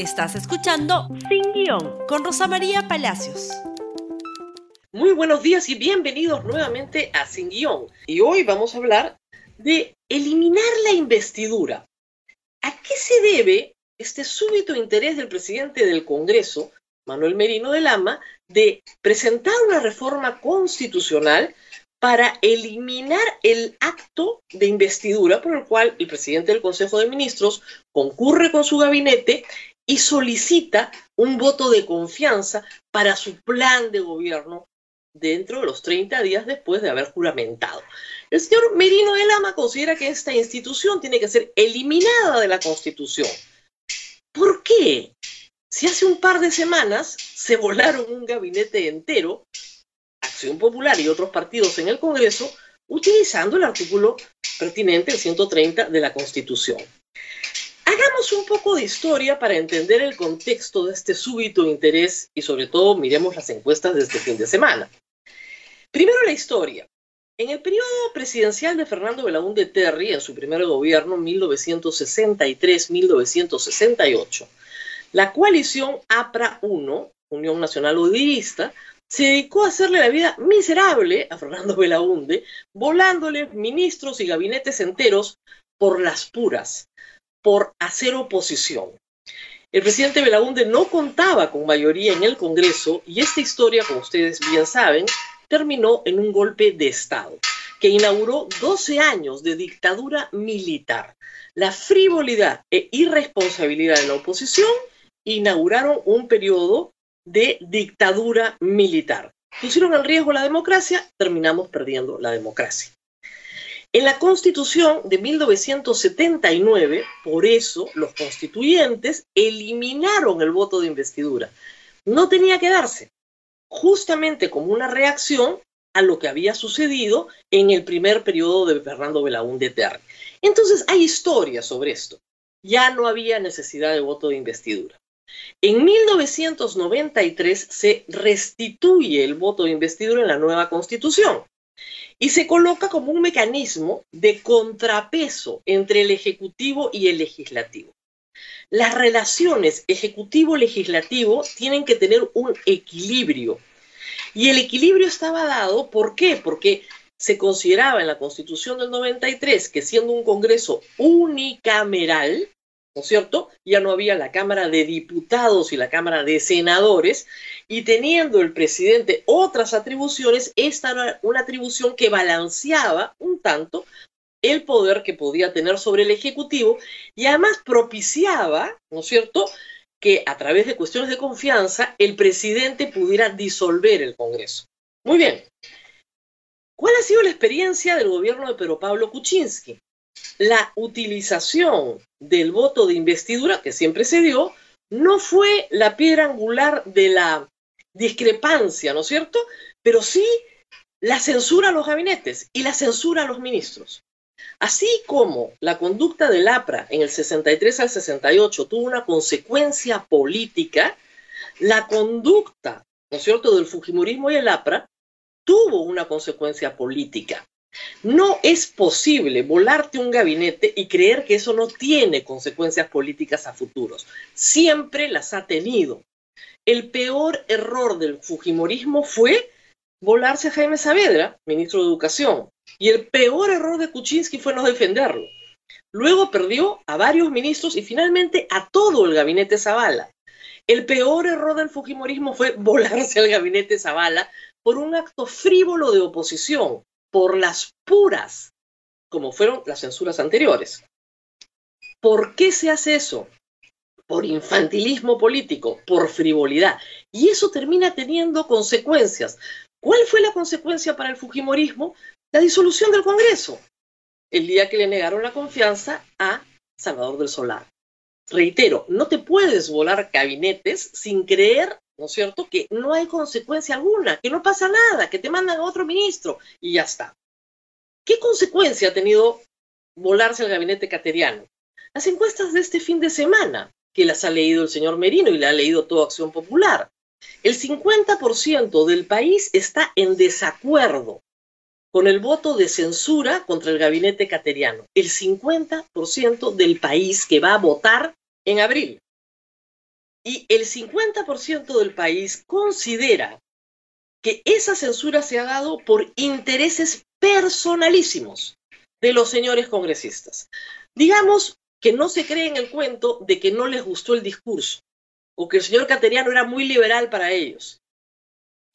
Estás escuchando Sin Guión con Rosa María Palacios. Muy buenos días y bienvenidos nuevamente a Sin Guión. Y hoy vamos a hablar de eliminar la investidura. ¿A qué se debe este súbito interés del presidente del Congreso, Manuel Merino de Lama, de presentar una reforma constitucional para eliminar el acto de investidura por el cual el presidente del Consejo de Ministros concurre con su gabinete y solicita un voto de confianza para su plan de gobierno dentro de los 30 días después de haber juramentado. El señor Merino de Lama considera que esta institución tiene que ser eliminada de la Constitución. ¿Por qué? Si hace un par de semanas se volaron un gabinete entero, Acción Popular y otros partidos en el Congreso, utilizando el artículo pertinente, el 130 de la Constitución. Hagamos un poco de historia para entender el contexto de este súbito interés y sobre todo miremos las encuestas de este fin de semana. Primero la historia. En el periodo presidencial de Fernando Belaúnde Terry, en su primer gobierno, 1963-1968, la coalición APRA-1, Unión Nacional Udillista, se dedicó a hacerle la vida miserable a Fernando Belaúnde, volándole ministros y gabinetes enteros por las puras, por hacer oposición. El presidente Belaúnde no contaba con mayoría en el Congreso y esta historia, como ustedes bien saben, terminó en un golpe de Estado que inauguró 12 años de dictadura militar. La frivolidad e irresponsabilidad de la oposición inauguraron un periodo de dictadura militar. Pusieron en riesgo la democracia, terminamos perdiendo la democracia. En la Constitución de 1979, por eso los constituyentes eliminaron el voto de investidura. No tenía que darse, justamente como una reacción a lo que había sucedido en el primer periodo de Fernando Belaúnde Terry. Entonces hay historia sobre esto. Ya no había necesidad de voto de investidura. En 1993 se restituye el voto de investidura en la nueva constitución y se coloca como un mecanismo de contrapeso entre el Ejecutivo y el Legislativo. Las relaciones Ejecutivo-Legislativo tienen que tener un equilibrio. Y el equilibrio estaba dado, ¿por qué? Porque se consideraba en la Constitución del 93 que siendo un Congreso unicameral, ¿no es cierto? Ya no había la Cámara de Diputados y la Cámara de Senadores, y teniendo el presidente otras atribuciones, esta era una atribución que balanceaba un tanto el poder que podía tener sobre el Ejecutivo y además propiciaba, ¿no es cierto?, que a través de cuestiones de confianza el presidente pudiera disolver el Congreso. Muy bien. ¿Cuál ha sido la experiencia del gobierno de Pedro Pablo Kuczynski? La utilización del voto de investidura, que siempre se dio, no fue la piedra angular de la discrepancia, ¿no es cierto? Pero sí la censura a los gabinetes y la censura a los ministros. Así como la conducta del APRA en el 63 al 68 tuvo una consecuencia política, la conducta, ¿no es cierto?, del Fujimorismo y el APRA tuvo una consecuencia política. No es posible volarte un gabinete y creer que eso no tiene consecuencias políticas a futuros. Siempre las ha tenido. El peor error del Fujimorismo fue volarse a Jaime Saavedra, ministro de Educación, y el peor error de Kuczynski fue no defenderlo. Luego perdió a varios ministros y finalmente a todo el gabinete Zavala. El peor error del Fujimorismo fue volarse al gabinete Zavala por un acto frívolo de oposición, por las puras, como fueron las censuras anteriores. ¿Por qué se hace eso? por infantilismo político, por frivolidad. Y eso termina teniendo consecuencias. ¿Cuál fue la consecuencia para el Fujimorismo? La disolución del Congreso, el día que le negaron la confianza a Salvador del Solar. Reitero, no te puedes volar gabinetes sin creer, ¿no es cierto?, que no hay consecuencia alguna, que no pasa nada, que te mandan a otro ministro y ya está. ¿Qué consecuencia ha tenido volarse el gabinete cateriano? Las encuestas de este fin de semana que las ha leído el señor Merino y la ha leído toda Acción Popular. El 50% del país está en desacuerdo con el voto de censura contra el gabinete cateriano. El 50% del país que va a votar en abril. Y el 50% del país considera que esa censura se ha dado por intereses personalísimos de los señores congresistas. Digamos que no se cree en el cuento de que no les gustó el discurso o que el señor Cateriano era muy liberal para ellos.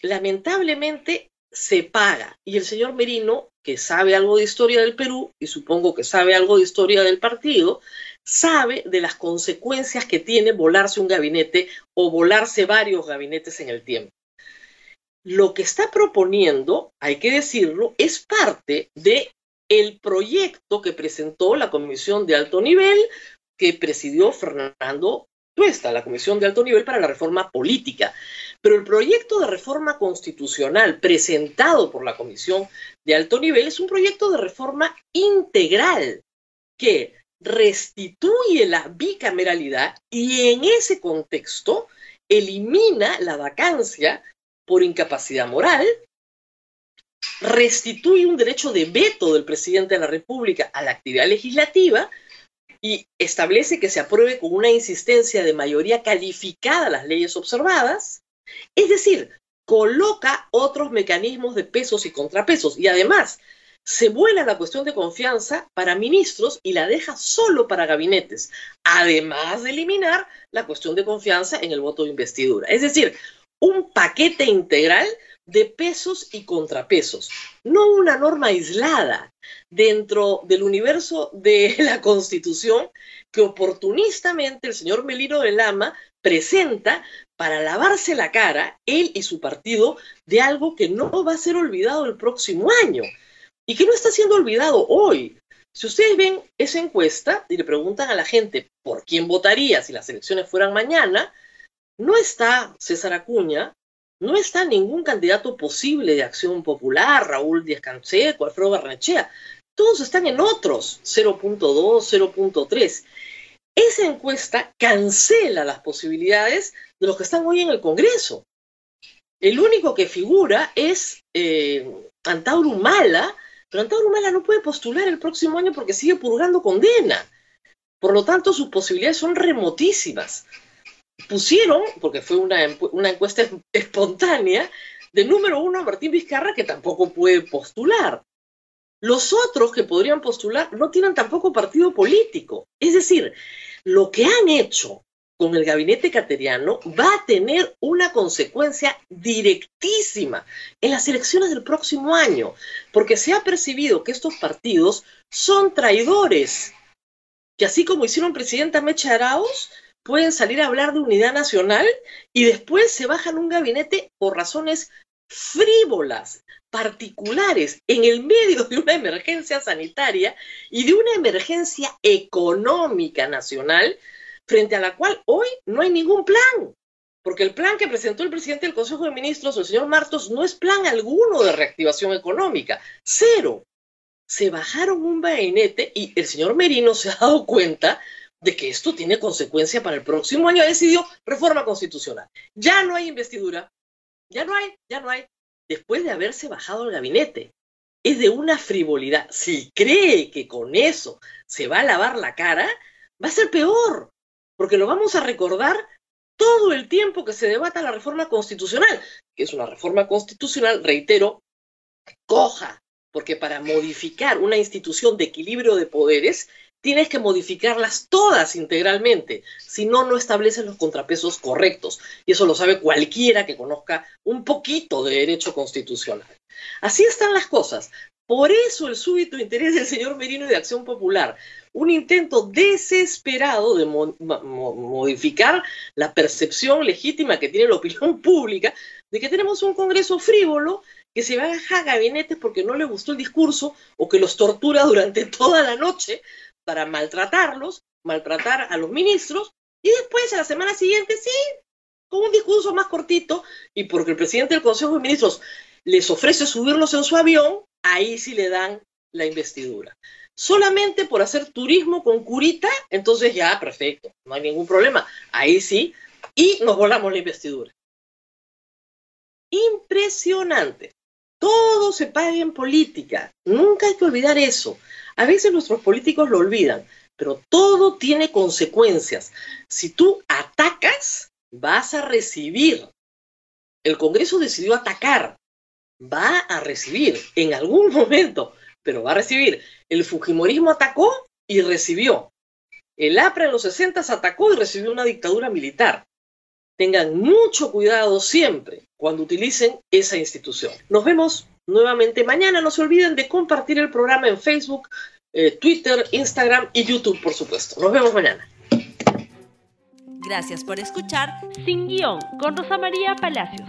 Lamentablemente se paga y el señor Merino, que sabe algo de historia del Perú y supongo que sabe algo de historia del partido, sabe de las consecuencias que tiene volarse un gabinete o volarse varios gabinetes en el tiempo. Lo que está proponiendo, hay que decirlo, es parte de el proyecto que presentó la Comisión de Alto Nivel que presidió Fernando Tuesta, la Comisión de Alto Nivel para la Reforma Política. Pero el proyecto de reforma constitucional presentado por la Comisión de Alto Nivel es un proyecto de reforma integral que restituye la bicameralidad y en ese contexto elimina la vacancia por incapacidad moral, restituye un derecho de veto del presidente de la República a la actividad legislativa y establece que se apruebe con una insistencia de mayoría calificada las leyes observadas, es decir, coloca otros mecanismos de pesos y contrapesos. Y además se vuela la cuestión de confianza para ministros y la deja solo para gabinetes, además de eliminar la cuestión de confianza en el voto de investidura. Es decir, un paquete integral de pesos y contrapesos, no una norma aislada dentro del universo de la Constitución que oportunistamente el señor Melino de Lama presenta para lavarse la cara, él y su partido, de algo que no va a ser olvidado el próximo año y que no está siendo olvidado hoy. Si ustedes ven esa encuesta y le preguntan a la gente por quién votaría si las elecciones fueran mañana, no está César Acuña, no está ningún candidato posible de Acción Popular, Raúl Díaz Canseco, Alfredo Barnechea. Todos están en otros, 0.2, 0.3. Esa encuesta cancela las posibilidades de los que están hoy en el Congreso. El único que figura es eh, Antauro Mala, pero Antauro no puede postular el próximo año porque sigue purgando condena. Por lo tanto, sus posibilidades son remotísimas pusieron, porque fue una, encuesta espontánea, de número uno a Martín Vizcarra, que tampoco puede postular. Los otros que podrían postular no tienen tampoco partido político. Es decir, lo que han hecho con el gabinete cateriano va a tener una consecuencia directísima en las elecciones del próximo año, porque se ha percibido que estos partidos son traidores, que así como hicieron presidenta Mecha Arauz, pueden salir a hablar de unidad nacional y después se bajan un gabinete por razones frívolas, particulares, en el medio de una emergencia sanitaria y de una emergencia económica nacional, frente a la cual hoy no hay ningún plan. Porque el plan que presentó el presidente del Consejo de Ministros, el señor Martos, no es plan alguno de reactivación económica. Cero. Se bajaron un gabinete y el señor Merino se ha dado cuenta de que esto tiene consecuencia para el próximo año, decidió reforma constitucional. Ya no hay investidura, ya no hay, ya no hay, después de haberse bajado el gabinete. Es de una frivolidad. Si cree que con eso se va a lavar la cara, va a ser peor, porque lo vamos a recordar todo el tiempo que se debata la reforma constitucional, que es una reforma constitucional, reitero, coja, porque para modificar una institución de equilibrio de poderes tienes que modificarlas todas integralmente, si no, no establecen los contrapesos correctos. Y eso lo sabe cualquiera que conozca un poquito de derecho constitucional. Así están las cosas. Por eso el súbito interés del señor Merino y de Acción Popular, un intento desesperado de modificar la percepción legítima que tiene la opinión pública de que tenemos un Congreso frívolo que se baja a gabinetes porque no le gustó el discurso o que los tortura durante toda la noche para maltratarlos, maltratar a los ministros, y después a la semana siguiente, sí, con un discurso más cortito, y porque el presidente del Consejo de Ministros les ofrece subirlos en su avión, ahí sí le dan la investidura. Solamente por hacer turismo con curita, entonces ya, perfecto, no hay ningún problema, ahí sí, y nos volamos la investidura. Impresionante. Todo se paga en política. Nunca hay que olvidar eso. A veces nuestros políticos lo olvidan, pero todo tiene consecuencias. Si tú atacas, vas a recibir. El Congreso decidió atacar, va a recibir en algún momento, pero va a recibir. El Fujimorismo atacó y recibió. El APRA en los 60 atacó y recibió una dictadura militar. Tengan mucho cuidado siempre cuando utilicen esa institución. Nos vemos nuevamente mañana. No se olviden de compartir el programa en Facebook, eh, Twitter, Instagram y YouTube, por supuesto. Nos vemos mañana. Gracias por escuchar Sin Guión con Rosa María Palacios.